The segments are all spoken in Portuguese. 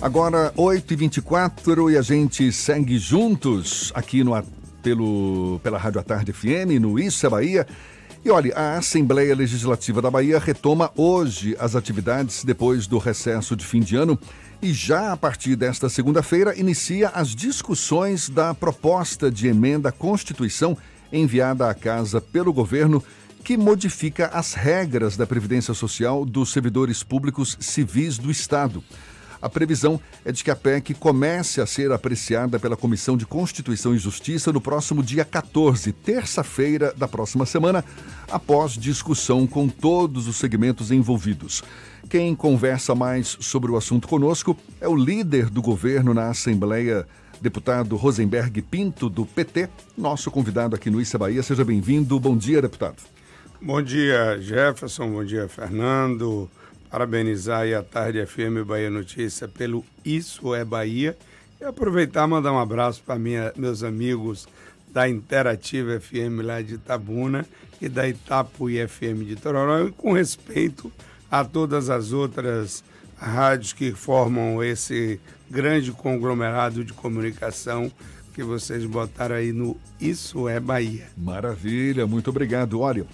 Agora, 8h24 e a gente segue juntos aqui no, pelo, pela Rádio à Tarde FM, no Isso é Bahia. E olha, a Assembleia Legislativa da Bahia retoma hoje as atividades depois do recesso de fim de ano e já a partir desta segunda-feira inicia as discussões da proposta de emenda à Constituição enviada à Casa pelo governo que modifica as regras da Previdência Social dos servidores públicos civis do Estado. A previsão é de que a PEC comece a ser apreciada pela Comissão de Constituição e Justiça no próximo dia 14, terça-feira da próxima semana, após discussão com todos os segmentos envolvidos. Quem conversa mais sobre o assunto conosco é o líder do governo na Assembleia, deputado Rosenberg Pinto, do PT, nosso convidado aqui no Issa Bahia. Seja bem-vindo. Bom dia, deputado. Bom dia, Jefferson. Bom dia, Fernando parabenizar aí a Tarde FM Bahia Notícia pelo Isso é Bahia e aproveitar mandar um abraço para meus amigos da Interativa FM lá de Itabuna e da Itapuí FM de Tororó e com respeito a todas as outras rádios que formam esse grande conglomerado de comunicação que vocês botaram aí no Isso é Bahia. Maravilha, muito obrigado. Olha,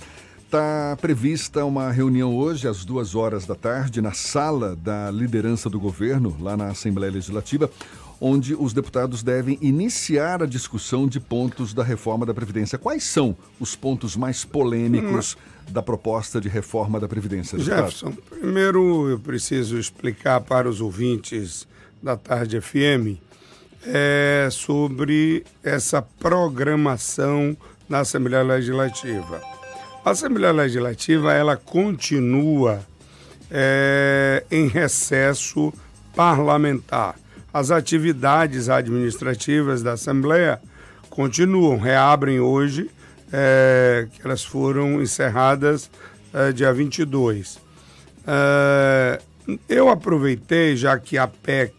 Está prevista uma reunião hoje, às duas horas da tarde, na sala da liderança do governo, lá na Assembleia Legislativa, onde os deputados devem iniciar a discussão de pontos da reforma da Previdência. Quais são os pontos mais polêmicos hum. da proposta de reforma da Previdência? Deputado? Jefferson, primeiro eu preciso explicar para os ouvintes da Tarde FM é, sobre essa programação na Assembleia Legislativa. A Assembleia Legislativa ela continua é, em recesso parlamentar. As atividades administrativas da Assembleia continuam, reabrem hoje, é, que elas foram encerradas é, dia 22. É, eu aproveitei, já que a PEC,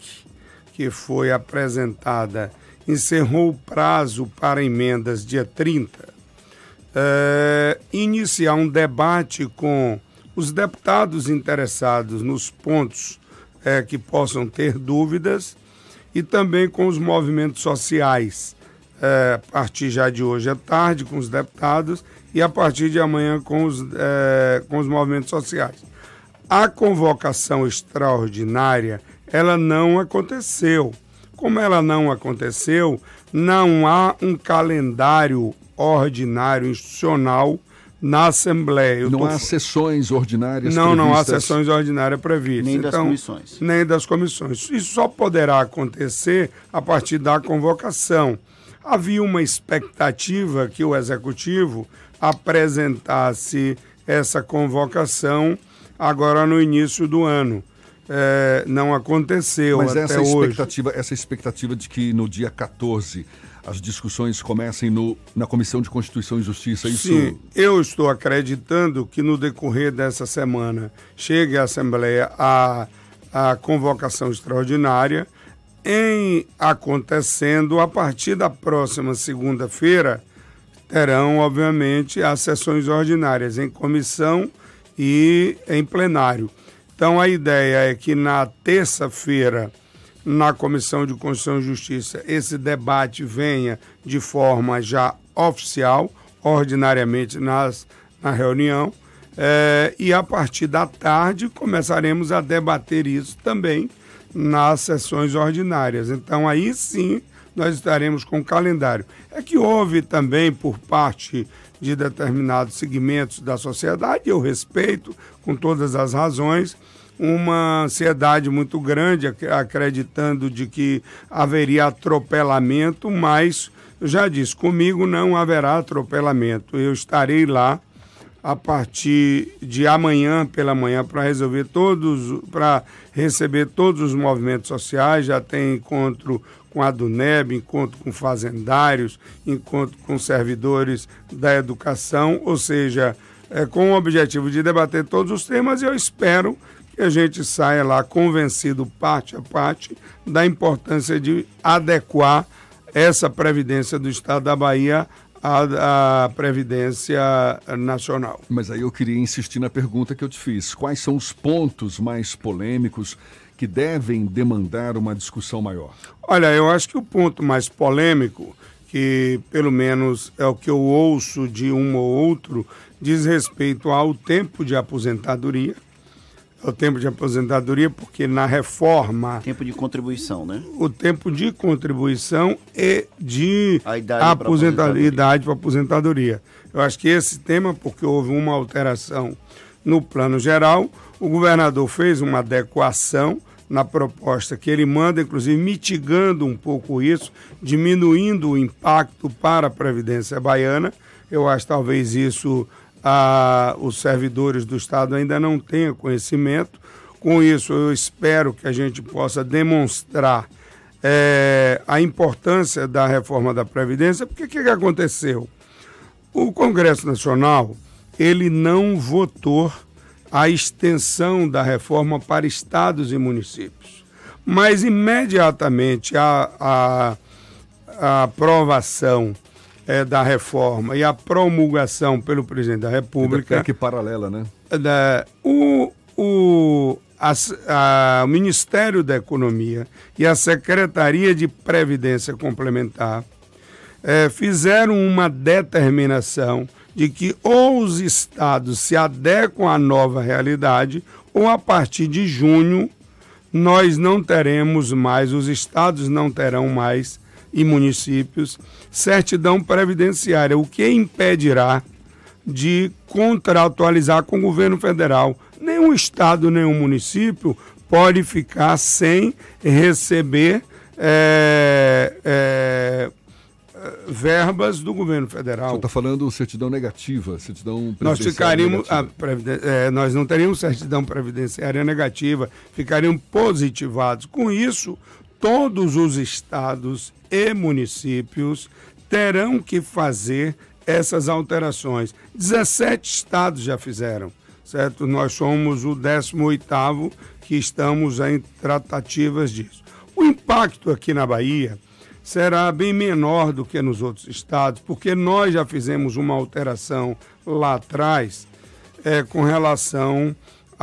que foi apresentada, encerrou o prazo para emendas dia 30, é, iniciar um debate com os deputados interessados nos pontos é, que possam ter dúvidas e também com os movimentos sociais, é, a partir já de hoje à tarde com os deputados e a partir de amanhã com os, é, com os movimentos sociais. A convocação extraordinária, ela não aconteceu. Como ela não aconteceu, não há um calendário ordinário institucional na Assembleia. Eu não tô... há sessões ordinárias Não, previstas. não há sessões ordinárias previstas. Nem então, das comissões. Nem das comissões. Isso só poderá acontecer a partir da convocação. Havia uma expectativa que o Executivo apresentasse essa convocação agora no início do ano. É, não aconteceu Mas até essa hoje. expectativa, essa expectativa de que no dia 14 as discussões comecem no, na Comissão de Constituição e Justiça. Isso... Sim, eu estou acreditando que no decorrer dessa semana chegue à Assembleia a, a convocação extraordinária, em acontecendo a partir da próxima segunda-feira, terão, obviamente, as sessões ordinárias em comissão e em plenário. Então, a ideia é que na terça-feira na Comissão de Constituição e Justiça esse debate venha de forma já oficial, ordinariamente nas, na reunião, é, e a partir da tarde começaremos a debater isso também nas sessões ordinárias. Então aí sim nós estaremos com o calendário. É que houve também por parte de determinados segmentos da sociedade, eu respeito com todas as razões, uma ansiedade muito grande, acreditando de que haveria atropelamento, mas já disse, comigo não haverá atropelamento. Eu estarei lá a partir de amanhã pela manhã para resolver todos, para receber todos os movimentos sociais. Já tem encontro com a Duneb, encontro com fazendários, encontro com servidores da educação, ou seja, é, com o objetivo de debater todos os temas. Eu espero que a gente saia lá convencido, parte a parte, da importância de adequar essa Previdência do Estado da Bahia à, à Previdência Nacional. Mas aí eu queria insistir na pergunta que eu te fiz. Quais são os pontos mais polêmicos que devem demandar uma discussão maior? Olha, eu acho que o ponto mais polêmico, que pelo menos é o que eu ouço de um ou outro, diz respeito ao tempo de aposentadoria. É o tempo de aposentadoria, porque na reforma. Tempo de contribuição, né? O tempo de contribuição e de a idade aposentadoria, idade para aposentadoria. Eu acho que esse tema, porque houve uma alteração no plano geral, o governador fez uma adequação na proposta que ele manda, inclusive mitigando um pouco isso, diminuindo o impacto para a Previdência Baiana. Eu acho talvez isso ah, os servidores do Estado ainda não tenham conhecimento. Com isso, eu espero que a gente possa demonstrar é, a importância da reforma da Previdência, porque o que, que aconteceu? O Congresso Nacional ele não votou a extensão da reforma para estados e municípios. Mas imediatamente a, a, a aprovação é, da reforma e a promulgação pelo presidente da República. É que paralela, né? Da, o, o, a, a, o Ministério da Economia e a Secretaria de Previdência Complementar é, fizeram uma determinação de que ou os estados se adequam à nova realidade, ou a partir de junho nós não teremos mais, os estados não terão mais e municípios certidão previdenciária, o que impedirá de contratualizar com o governo federal. Nenhum estado, nenhum município pode ficar sem receber é, é, verbas do governo federal. Você está falando certidão negativa, certidão nós ficaríamos, é, nós não teríamos certidão previdenciária negativa, ficariam positivados. Com isso, todos os estados e municípios terão que fazer essas alterações. 17 estados já fizeram, certo? Nós somos o 18º que estamos em tratativas disso. O impacto aqui na Bahia será bem menor do que nos outros estados, porque nós já fizemos uma alteração lá atrás é, com relação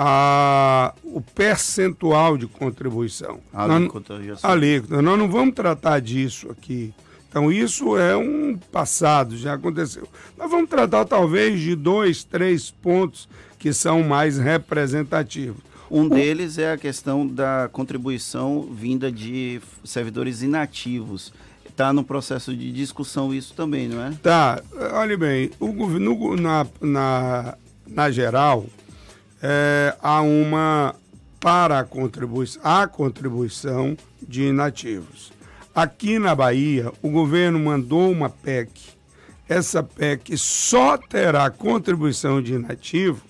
ao percentual de contribuição. A alíquota, nós, alíquota. Nós não vamos tratar disso aqui. Então, isso é um passado, já aconteceu. Nós vamos tratar talvez de dois, três pontos que são mais representativos. Um deles é a questão da contribuição vinda de servidores inativos. Está no processo de discussão isso também, não é? Tá. Olha bem, o governo, na, na, na geral, é, há uma para a contribuição, a contribuição de inativos. Aqui na Bahia, o governo mandou uma PEC. Essa PEC só terá contribuição de inativo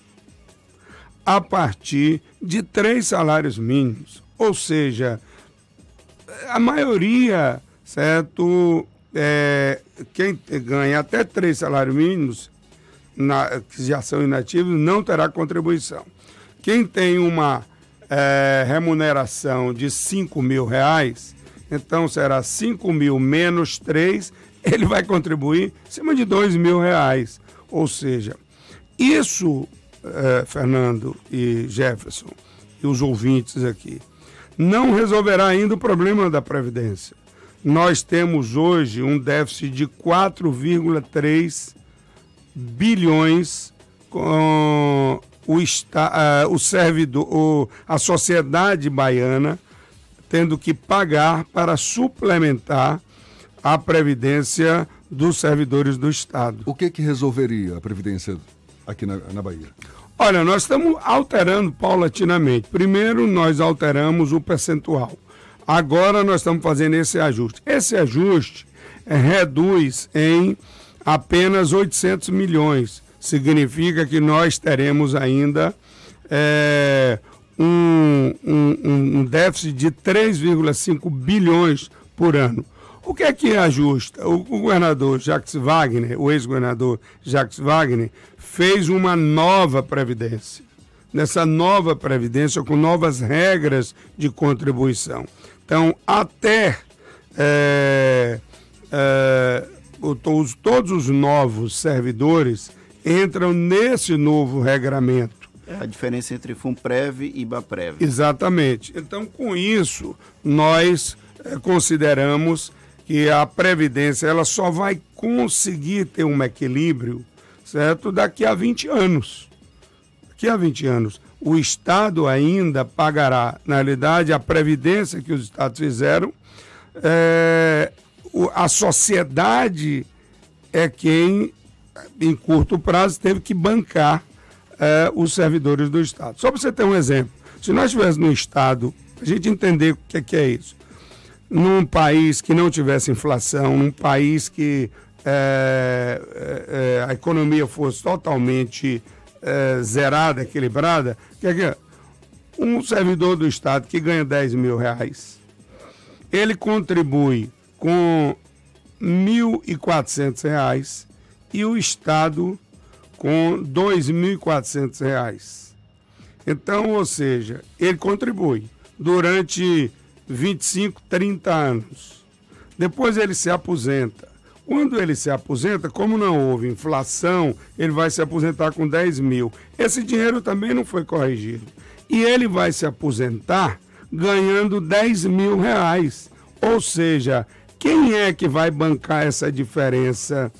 a partir de três salários mínimos. Ou seja, a maioria, certo? É, quem ganha até três salários mínimos, na, que já são inativos, não terá contribuição. Quem tem uma é, remuneração de 5 mil reais, então será 5 mil menos 3, ele vai contribuir em cima de 2 mil reais. Ou seja, isso eh, Fernando e Jefferson, e os ouvintes aqui, não resolverá ainda o problema da Previdência. Nós temos hoje um déficit de 4,3 bilhões com o, esta, uh, o servidor, o, a sociedade baiana tendo que pagar para suplementar a previdência dos servidores do Estado. O que que resolveria a previdência aqui na, na Bahia? Olha, nós estamos alterando paulatinamente. Primeiro, nós alteramos o percentual. Agora, nós estamos fazendo esse ajuste. Esse ajuste é, reduz em apenas 800 milhões. Significa que nós teremos ainda é, um, um, um déficit de 3,5 bilhões por ano. O que é que ajusta? O, governador Jacques Wagner, o ex-governador Jacques Wagner, fez uma nova previdência. Nessa nova previdência, com novas regras de contribuição. Então, até é, é, todos, todos os novos servidores entram nesse novo regramento. É a diferença entre FUNPREV e IBAPREV. Exatamente. Então, com isso, nós é, consideramos que a Previdência ela só vai conseguir ter um equilíbrio, certo? Daqui a 20 anos. Daqui a 20 anos. O Estado ainda pagará, na realidade, a Previdência que os Estados fizeram. É, a sociedade é quem, em curto prazo, teve que bancar é, os servidores do Estado. Só para você ter um exemplo, se nós estivéssemos no Estado, a gente entender o que é, que é isso, num país que não tivesse inflação, num país que é, é, é a economia fosse totalmente é, zerada, equilibrada, que é que um servidor do Estado que ganha 10 mil reais, ele contribui com R$ 1.400 e o Estado com R$ 2.400. Então, ou seja, ele contribui durante 25, 30 anos. Depois ele se aposenta. Quando ele se aposenta, como não houve inflação, ele vai se aposentar com 10 mil. Esse dinheiro também não foi corrigido. E ele vai se aposentar ganhando 10 mil reais. Ou seja, quem é que vai bancar essa diferença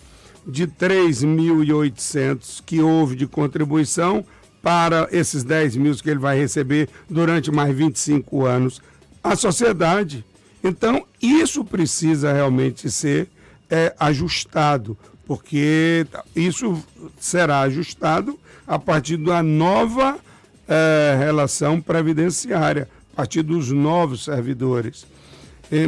de 3.800 que houve de contribuição para esses 10 mil que ele vai receber durante mais 25 anos. A sociedade. Então, isso precisa realmente ser é, ajustado, porque isso será ajustado a partir da nova é, relação previdenciária, a partir dos novos servidores.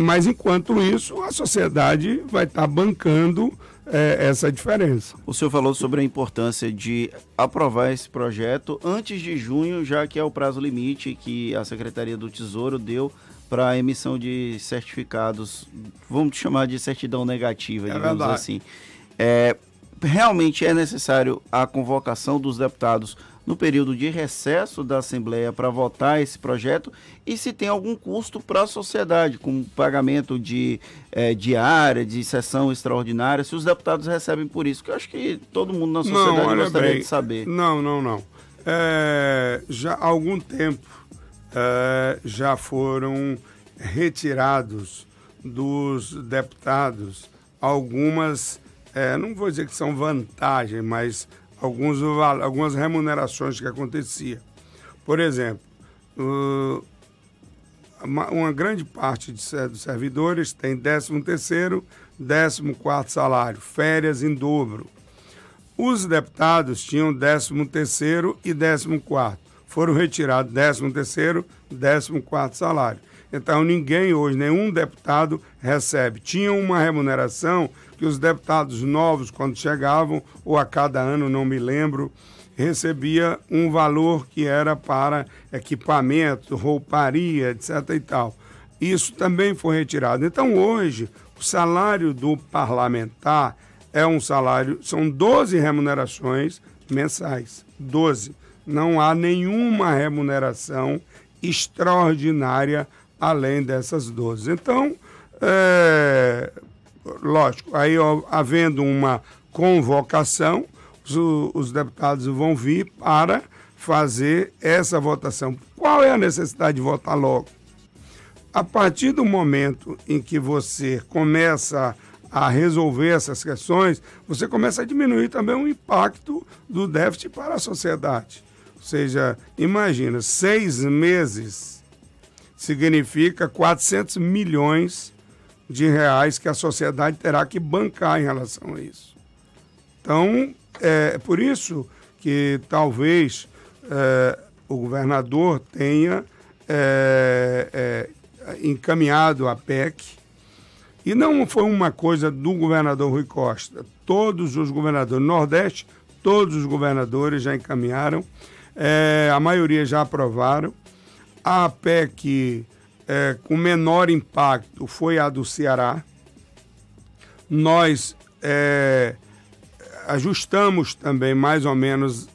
Mas, enquanto isso, a sociedade vai estar bancando é, essa diferença. O senhor falou sobre a importância de aprovar esse projeto antes de junho, já que é o prazo limite que a Secretaria do Tesouro deu para a emissão de certificados, vamos chamar de certidão negativa, é digamos verdade. assim. É, realmente é necessário a convocação dos deputados no período de recesso da Assembleia para votar esse projeto e se tem algum custo para a sociedade, com pagamento de é, diária, de sessão extraordinária, se os deputados recebem por isso, que eu acho que todo mundo na sociedade não, gostaria bem, de saber. Não, não, não. É, já há algum tempo é, já foram retirados dos deputados algumas, é, não vou dizer que são vantagens, mas alguns, algumas remunerações que acontecia. Por exemplo, uma, grande parte dos servidores tem 13 terceiro, 14 quarto salário, férias em dobro. Os deputados tinham 13 terceiro e 14 quarto. Foram retirados 13 terceiro, 14 quarto salário. Então ninguém hoje, nenhum deputado recebe. Tinha uma remuneração que os deputados novos, quando chegavam, ou a cada ano, não me lembro, recebia um valor que era para equipamento, rouparia, etc. e tal. Isso também foi retirado. Então hoje, o salário do parlamentar é um salário, são 12 remunerações mensais. 12. Não há nenhuma remuneração extraordinária além dessas 12. Então, é, lógico, aí ó, havendo uma convocação, os, os deputados vão vir para fazer essa votação. Qual é a necessidade de votar logo? A partir do momento em que você começa a resolver essas questões, você começa a diminuir também o impacto do déficit para a sociedade. Ou seja, imagina, seis meses significa 400 milhões de reais que a sociedade terá que bancar em relação a isso. Então, é por isso que talvez é, o governador tenha é, é, encaminhado a PEC. E não foi uma coisa do governador Rui Costa. Todos os governadores do Nordeste, todos os governadores já encaminharam, é, a maioria já aprovaram. A PEC é, com menor impacto foi a do Ceará. Nós é, ajustamos também mais ou menos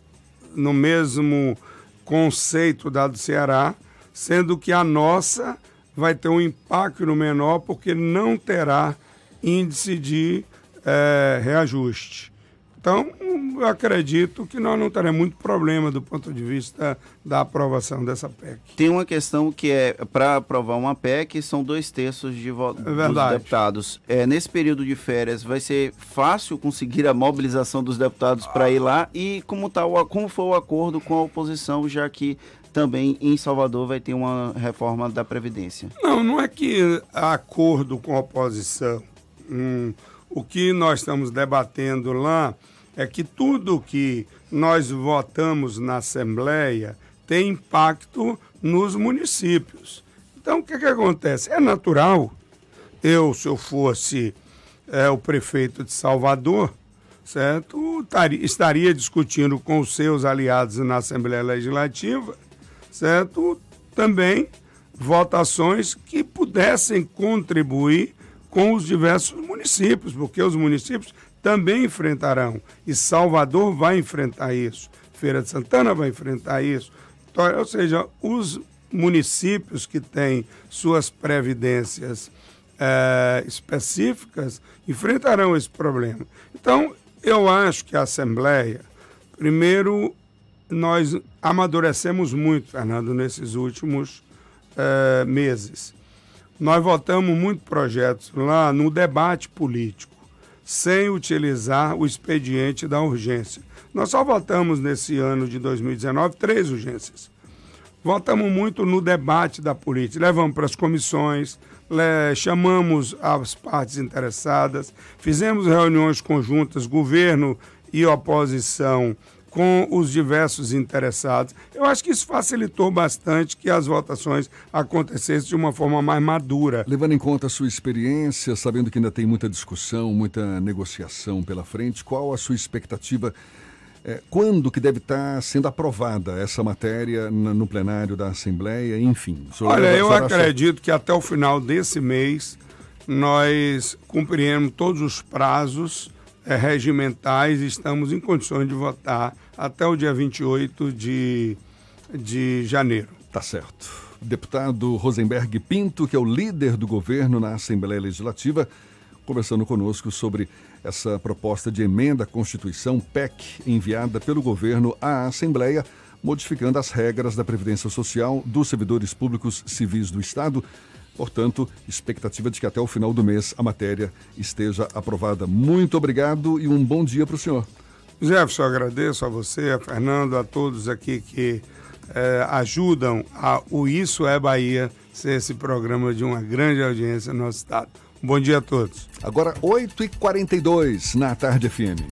no mesmo conceito da do Ceará, sendo que a nossa vai ter um impacto menor porque não terá índice de é, reajuste. Então, eu acredito que nós não teremos muito problema do ponto de vista da aprovação dessa PEC. Tem uma questão que é, para aprovar uma PEC, são dois terços de votos é dos deputados. É, nesse período de férias, vai ser fácil conseguir a mobilização dos deputados para ir lá? E como, tá o, como foi o acordo com a oposição, já que também em Salvador vai ter uma reforma da Previdência? Não, não é que acordo com a oposição. Hum, o que nós estamos debatendo lá é que tudo que nós votamos na Assembleia tem impacto nos municípios. Então, o que, que acontece? É natural, eu, se eu fosse é, o prefeito de Salvador, certo, estaria discutindo com os seus aliados na Assembleia Legislativa, certo, também votações que pudessem contribuir com os diversos municípios, porque os municípios também enfrentarão. E Salvador vai enfrentar isso. Feira de Santana vai enfrentar isso. Ou seja, os municípios que têm suas previdências é, específicas enfrentarão esse problema. Então, eu acho que a Assembleia, primeiro, nós amadurecemos muito, Fernando, nesses últimos é, meses. Nós votamos muito projetos lá no debate político sem utilizar o expediente da urgência. Nós só votamos nesse ano de 2019 três urgências. Votamos muito no debate da política, levamos para as comissões, chamamos as partes interessadas, fizemos reuniões conjuntas, governo e oposição, com os diversos interessados. Eu acho que isso facilitou bastante que as votações acontecessem de uma forma mais madura. Levando em conta a sua experiência, sabendo que ainda tem muita discussão, muita negociação pela frente, qual a sua expectativa? É, quando que deve estar sendo aprovada essa matéria no plenário da Assembleia, enfim? Olha, eu acredito que até o final desse mês nós cumpriremos todos os prazos é, regimentais e estamos em condições de votar até o dia 28 de, de janeiro. Tá certo. Deputado Rosenberg Pinto, que é o líder do governo na Assembleia Legislativa, conversando conosco sobre essa proposta de emenda à Constituição PEC enviada pelo governo à Assembleia, modificando as regras da Previdência Social dos servidores públicos civis do Estado Portanto, expectativa de que até o final do mês a matéria esteja aprovada. Muito obrigado e um bom dia para o senhor. Jefferson, agradeço a você, a Fernando, a todos aqui que eh, ajudam a o Isso é Bahia ser esse programa de uma grande audiência no nosso estado. Bom dia a todos. Agora, 8h42 na Tarde FM.